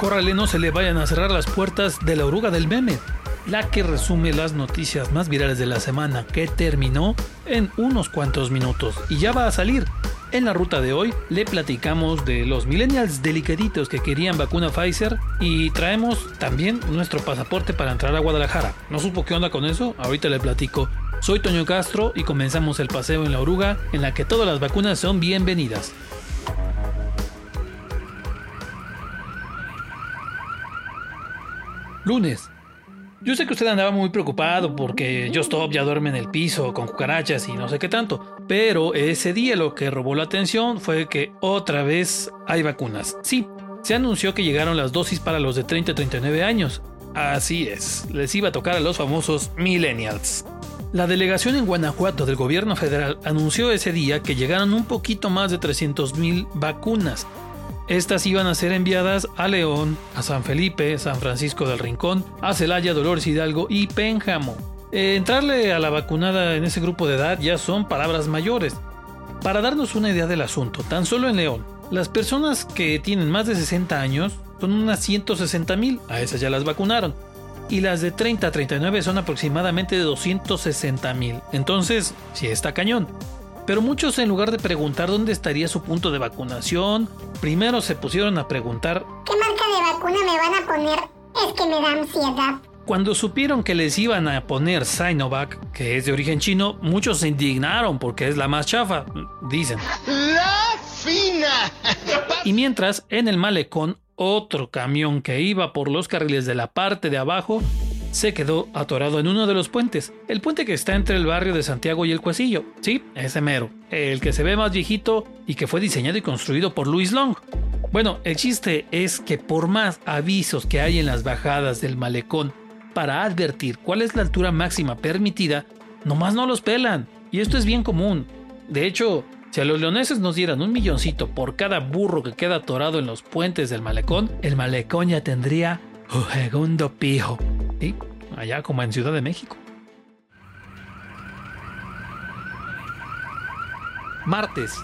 Córrale, no se le vayan a cerrar las puertas de la oruga del meme, la que resume las noticias más virales de la semana, que terminó en unos cuantos minutos y ya va a salir. En la ruta de hoy le platicamos de los millennials delicaditos que querían vacuna Pfizer y traemos también nuestro pasaporte para entrar a Guadalajara. ¿No supo qué onda con eso? Ahorita le platico. Soy Toño Castro y comenzamos el paseo en la oruga en la que todas las vacunas son bienvenidas. Lunes. Yo sé que usted andaba muy preocupado porque Just Stop ya duerme en el piso con cucarachas y no sé qué tanto, pero ese día lo que robó la atención fue que otra vez hay vacunas. Sí, se anunció que llegaron las dosis para los de 30 a 39 años. Así es, les iba a tocar a los famosos millennials. La delegación en Guanajuato del gobierno federal anunció ese día que llegaron un poquito más de 300.000 vacunas, estas iban a ser enviadas a León, a San Felipe, San Francisco del Rincón, a Celaya, Dolores Hidalgo y Pénjamo. Eh, entrarle a la vacunada en ese grupo de edad ya son palabras mayores. Para darnos una idea del asunto, tan solo en León, las personas que tienen más de 60 años son unas 160 mil, a esas ya las vacunaron. Y las de 30 a 39 son aproximadamente de 260 mil. Entonces, sí está cañón. Pero muchos en lugar de preguntar dónde estaría su punto de vacunación, primero se pusieron a preguntar ¿Qué marca de vacuna me van a poner? Es que me da ansiedad. Cuando supieron que les iban a poner Sinovac, que es de origen chino, muchos se indignaron porque es la más chafa, dicen. ¡La fina! Y mientras, en el malecón, otro camión que iba por los carriles de la parte de abajo se quedó atorado en uno de los puentes, el puente que está entre el barrio de Santiago y el Cuesillo. Sí, ese mero, el que se ve más viejito y que fue diseñado y construido por Louis Long. Bueno, el chiste es que por más avisos que hay en las bajadas del malecón para advertir cuál es la altura máxima permitida, nomás no los pelan. Y esto es bien común. De hecho, si a los leoneses nos dieran un milloncito por cada burro que queda atorado en los puentes del malecón, el malecón ya tendría un segundo pijo. ¿Sí? Allá como en Ciudad de México. Martes.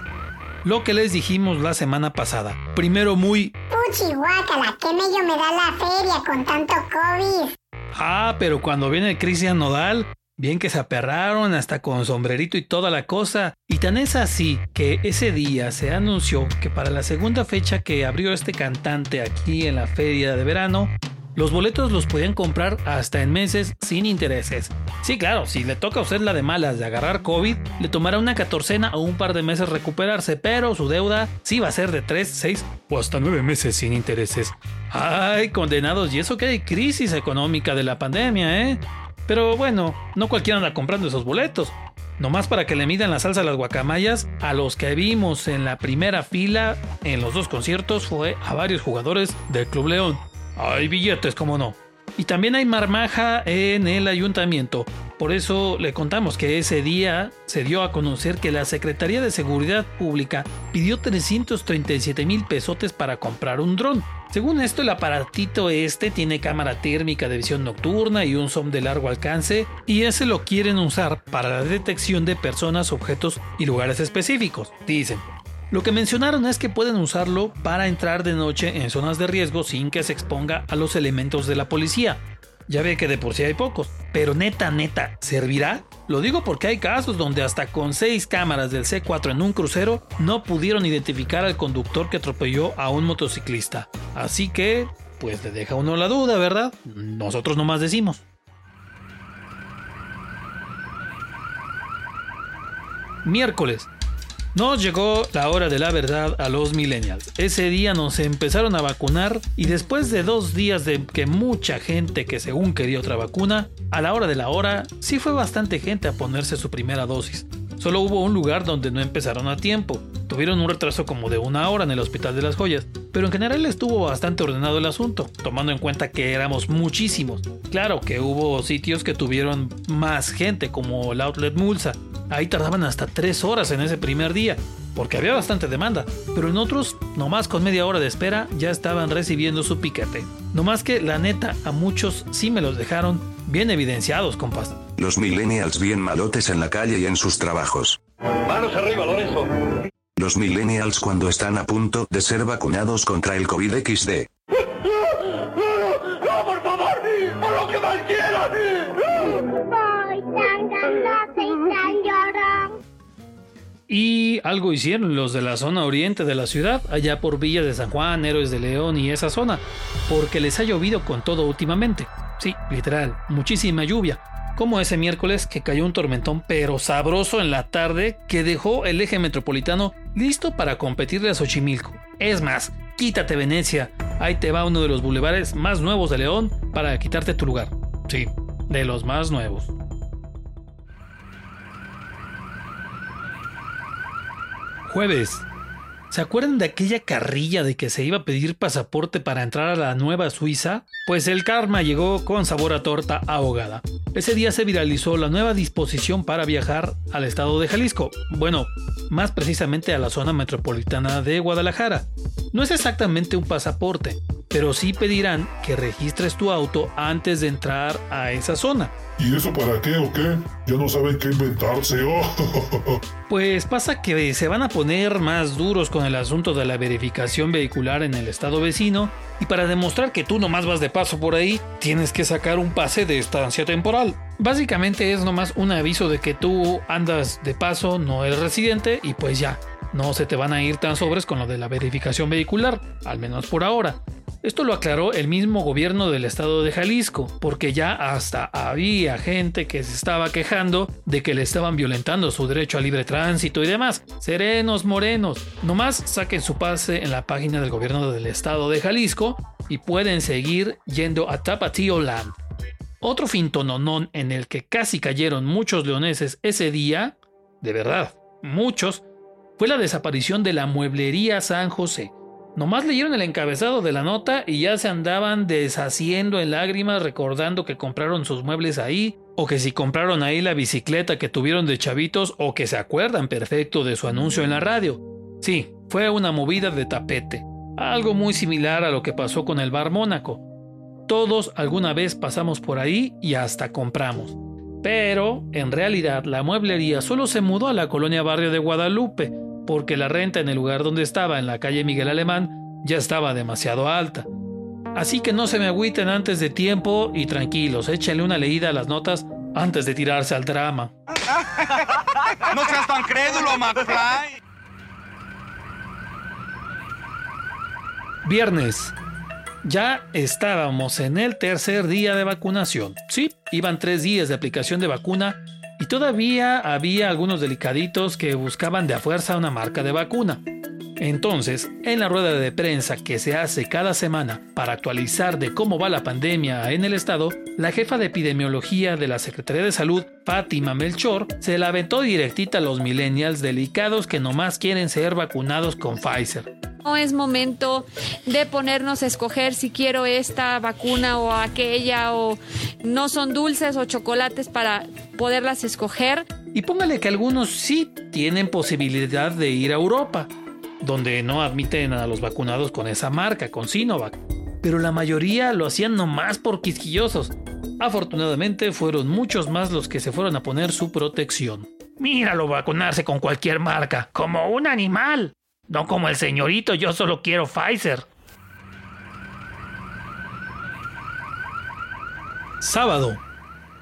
Lo que les dijimos la semana pasada. Primero muy... Puchi, guácala, qué medio me da la feria con tanto COVID. Ah, pero cuando viene el Cristian Nodal, bien que se aperraron hasta con sombrerito y toda la cosa. Y tan es así que ese día se anunció que para la segunda fecha que abrió este cantante aquí en la feria de verano, los boletos los podían comprar hasta en meses sin intereses. Sí, claro, si le toca a usted la de malas de agarrar COVID, le tomará una catorcena o un par de meses recuperarse, pero su deuda sí va a ser de 3, 6 o hasta 9 meses sin intereses. Ay, condenados, y eso que hay crisis económica de la pandemia, ¿eh? Pero bueno, no cualquiera anda comprando esos boletos. Nomás para que le midan la salsa a las guacamayas, a los que vimos en la primera fila en los dos conciertos fue a varios jugadores del Club León. Hay billetes, como no. Y también hay marmaja en el ayuntamiento. Por eso le contamos que ese día se dio a conocer que la Secretaría de Seguridad Pública pidió 337 mil pesotes para comprar un dron. Según esto, el aparatito este tiene cámara térmica de visión nocturna y un zoom de largo alcance, y ese lo quieren usar para la detección de personas, objetos y lugares específicos, dicen. Lo que mencionaron es que pueden usarlo para entrar de noche en zonas de riesgo sin que se exponga a los elementos de la policía. Ya ve que de por sí hay pocos, pero neta, neta, ¿servirá? Lo digo porque hay casos donde hasta con seis cámaras del C4 en un crucero no pudieron identificar al conductor que atropelló a un motociclista. Así que, pues le deja uno la duda, ¿verdad? Nosotros nomás decimos. Miércoles, nos llegó la hora de la verdad a los millennials. Ese día nos empezaron a vacunar y después de dos días de que mucha gente que según quería otra vacuna, a la hora de la hora sí fue bastante gente a ponerse su primera dosis. Solo hubo un lugar donde no empezaron a tiempo. Tuvieron un retraso como de una hora en el Hospital de las Joyas, pero en general estuvo bastante ordenado el asunto, tomando en cuenta que éramos muchísimos. Claro que hubo sitios que tuvieron más gente, como el Outlet Mulsa, Ahí tardaban hasta tres horas en ese primer día, porque había bastante demanda, pero en otros, nomás con media hora de espera, ya estaban recibiendo su piquete. Nomás que la neta, a muchos sí me los dejaron bien evidenciados, compas. Los millennials bien malotes en la calle y en sus trabajos. Manos arriba, Lorenzo. Los millennials cuando están a punto de ser vacunados contra el COVID-XD. ¡No, no, no, por favor! ¡Por lo que más quieran! Y algo hicieron los de la zona oriente de la ciudad, allá por Villas de San Juan, Héroes de León y esa zona, porque les ha llovido con todo últimamente. Sí, literal, muchísima lluvia. Como ese miércoles que cayó un tormentón pero sabroso en la tarde que dejó el eje metropolitano listo para competirle a Xochimilco. Es más, quítate Venecia, ahí te va uno de los bulevares más nuevos de León para quitarte tu lugar. Sí, de los más nuevos. Jueves. ¿Se acuerdan de aquella carrilla de que se iba a pedir pasaporte para entrar a la nueva Suiza? Pues el karma llegó con sabor a torta ahogada. Ese día se viralizó la nueva disposición para viajar al estado de Jalisco, bueno, más precisamente a la zona metropolitana de Guadalajara. No es exactamente un pasaporte, pero sí pedirán que registres tu auto antes de entrar a esa zona. ¿Y eso para qué o qué? Ya no saben qué inventarse. Oh. Pues pasa que se van a poner más duros con el asunto de la verificación vehicular en el estado vecino y para demostrar que tú nomás vas de paso por ahí, tienes que sacar un pase de estancia temporal. Básicamente es nomás un aviso de que tú andas de paso, no eres residente y pues ya, no se te van a ir tan sobres con lo de la verificación vehicular, al menos por ahora. Esto lo aclaró el mismo gobierno del estado de Jalisco, porque ya hasta había gente que se estaba quejando de que le estaban violentando su derecho a libre tránsito y demás. Serenos morenos, nomás saquen su pase en la página del gobierno del estado de Jalisco y pueden seguir yendo a Tapatio Land. Otro fintononón en el que casi cayeron muchos leoneses ese día, de verdad, muchos, fue la desaparición de la mueblería San José. Nomás leyeron el encabezado de la nota y ya se andaban deshaciendo en lágrimas recordando que compraron sus muebles ahí, o que si compraron ahí la bicicleta que tuvieron de chavitos, o que se acuerdan perfecto de su anuncio en la radio. Sí, fue una movida de tapete, algo muy similar a lo que pasó con el bar Mónaco. Todos alguna vez pasamos por ahí y hasta compramos. Pero, en realidad, la mueblería solo se mudó a la colonia barrio de Guadalupe, porque la renta en el lugar donde estaba, en la calle Miguel Alemán, ya estaba demasiado alta. Así que no se me agüiten antes de tiempo y tranquilos, échenle una leída a las notas antes de tirarse al drama. No seas tan crédulo, McFly. Viernes. Ya estábamos en el tercer día de vacunación. Sí, iban tres días de aplicación de vacuna y todavía había algunos delicaditos que buscaban de a fuerza una marca de vacuna. Entonces, en la rueda de prensa que se hace cada semana para actualizar de cómo va la pandemia en el estado, la jefa de epidemiología de la Secretaría de Salud, Fátima Melchor, se la aventó directita a los millennials delicados que nomás quieren ser vacunados con Pfizer. No es momento de ponernos a escoger si quiero esta vacuna o aquella o no son dulces o chocolates para poderlas escoger. Y póngale que algunos sí tienen posibilidad de ir a Europa, donde no admiten a los vacunados con esa marca, con Sinovac. Pero la mayoría lo hacían nomás por quisquillosos. Afortunadamente fueron muchos más los que se fueron a poner su protección. Míralo vacunarse con cualquier marca, como un animal. No como el señorito, yo solo quiero Pfizer. Sábado.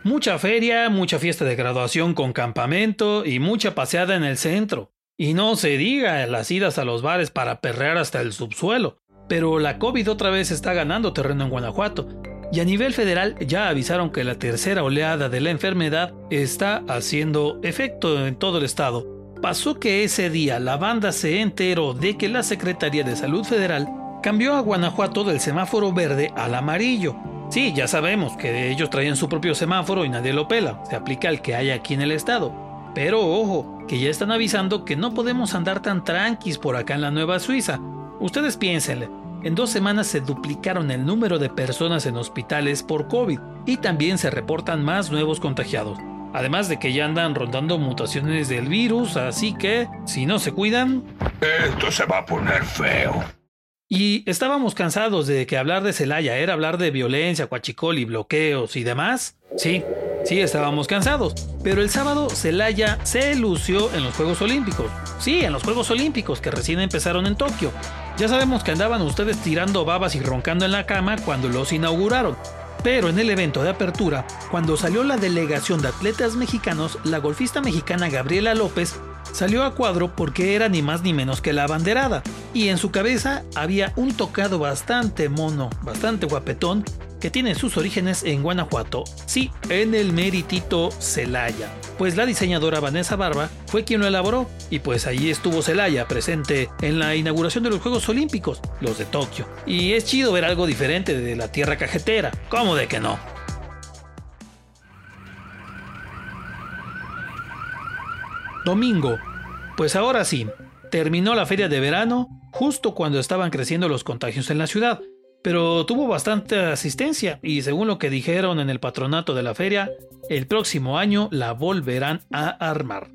Mucha feria, mucha fiesta de graduación con campamento y mucha paseada en el centro. Y no se diga las idas a los bares para perrear hasta el subsuelo. Pero la COVID otra vez está ganando terreno en Guanajuato. Y a nivel federal ya avisaron que la tercera oleada de la enfermedad está haciendo efecto en todo el estado pasó que ese día la banda se enteró de que la Secretaría de Salud Federal cambió a Guanajuato del semáforo verde al amarillo. Sí, ya sabemos que ellos traían su propio semáforo y nadie lo pela, se aplica al que hay aquí en el estado. Pero ojo, que ya están avisando que no podemos andar tan tranquis por acá en la Nueva Suiza. Ustedes piénsenle, en dos semanas se duplicaron el número de personas en hospitales por COVID y también se reportan más nuevos contagiados. Además de que ya andan rondando mutaciones del virus, así que si no se cuidan... Esto se va a poner feo. Y estábamos cansados de que hablar de Celaya era hablar de violencia, cuachicol y bloqueos y demás. Sí, sí estábamos cansados. Pero el sábado Celaya se lució en los Juegos Olímpicos. Sí, en los Juegos Olímpicos que recién empezaron en Tokio. Ya sabemos que andaban ustedes tirando babas y roncando en la cama cuando los inauguraron. Pero en el evento de apertura, cuando salió la delegación de atletas mexicanos, la golfista mexicana Gabriela López salió a cuadro porque era ni más ni menos que la banderada, y en su cabeza había un tocado bastante mono, bastante guapetón, que tiene sus orígenes en Guanajuato, sí, en el meritito Celaya. Pues la diseñadora Vanessa Barba fue quien lo elaboró, y pues allí estuvo Celaya presente en la inauguración de los Juegos Olímpicos, los de Tokio. Y es chido ver algo diferente de la tierra cajetera, ¿cómo de que no? Domingo. Pues ahora sí, terminó la feria de verano justo cuando estaban creciendo los contagios en la ciudad, pero tuvo bastante asistencia y según lo que dijeron en el patronato de la feria, el próximo año la volverán a armar.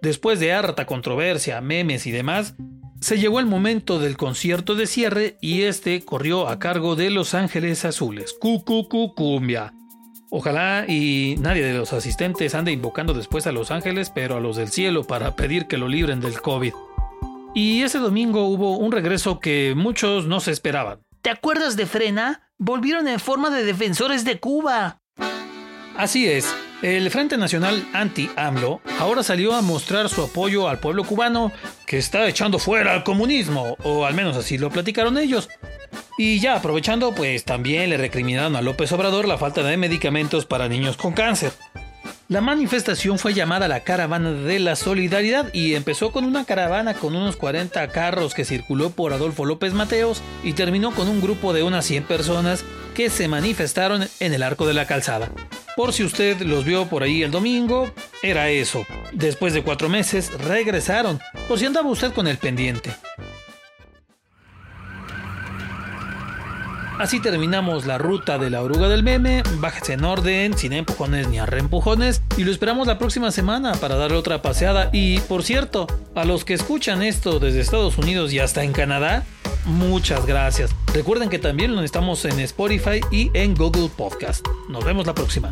Después de harta controversia, memes y demás, se llegó el momento del concierto de cierre y este corrió a cargo de Los Ángeles Azules. Cucu cumbia. Ojalá y nadie de los asistentes ande invocando después a los ángeles, pero a los del cielo para pedir que lo libren del COVID. Y ese domingo hubo un regreso que muchos no se esperaban. ¿Te acuerdas de Frena? Volvieron en forma de defensores de Cuba. Así es, el Frente Nacional Anti-AMLO ahora salió a mostrar su apoyo al pueblo cubano que está echando fuera al comunismo, o al menos así lo platicaron ellos. Y ya aprovechando, pues también le recriminaron a López Obrador la falta de medicamentos para niños con cáncer. La manifestación fue llamada la Caravana de la Solidaridad y empezó con una caravana con unos 40 carros que circuló por Adolfo López Mateos y terminó con un grupo de unas 100 personas que se manifestaron en el arco de la calzada. Por si usted los vio por ahí el domingo, era eso. Después de cuatro meses regresaron, por si andaba usted con el pendiente. Así terminamos la ruta de la oruga del meme. Bájese en orden, sin empujones ni arreempujones. Y lo esperamos la próxima semana para darle otra paseada. Y por cierto, a los que escuchan esto desde Estados Unidos y hasta en Canadá, muchas gracias. Recuerden que también lo estamos en Spotify y en Google Podcast. Nos vemos la próxima.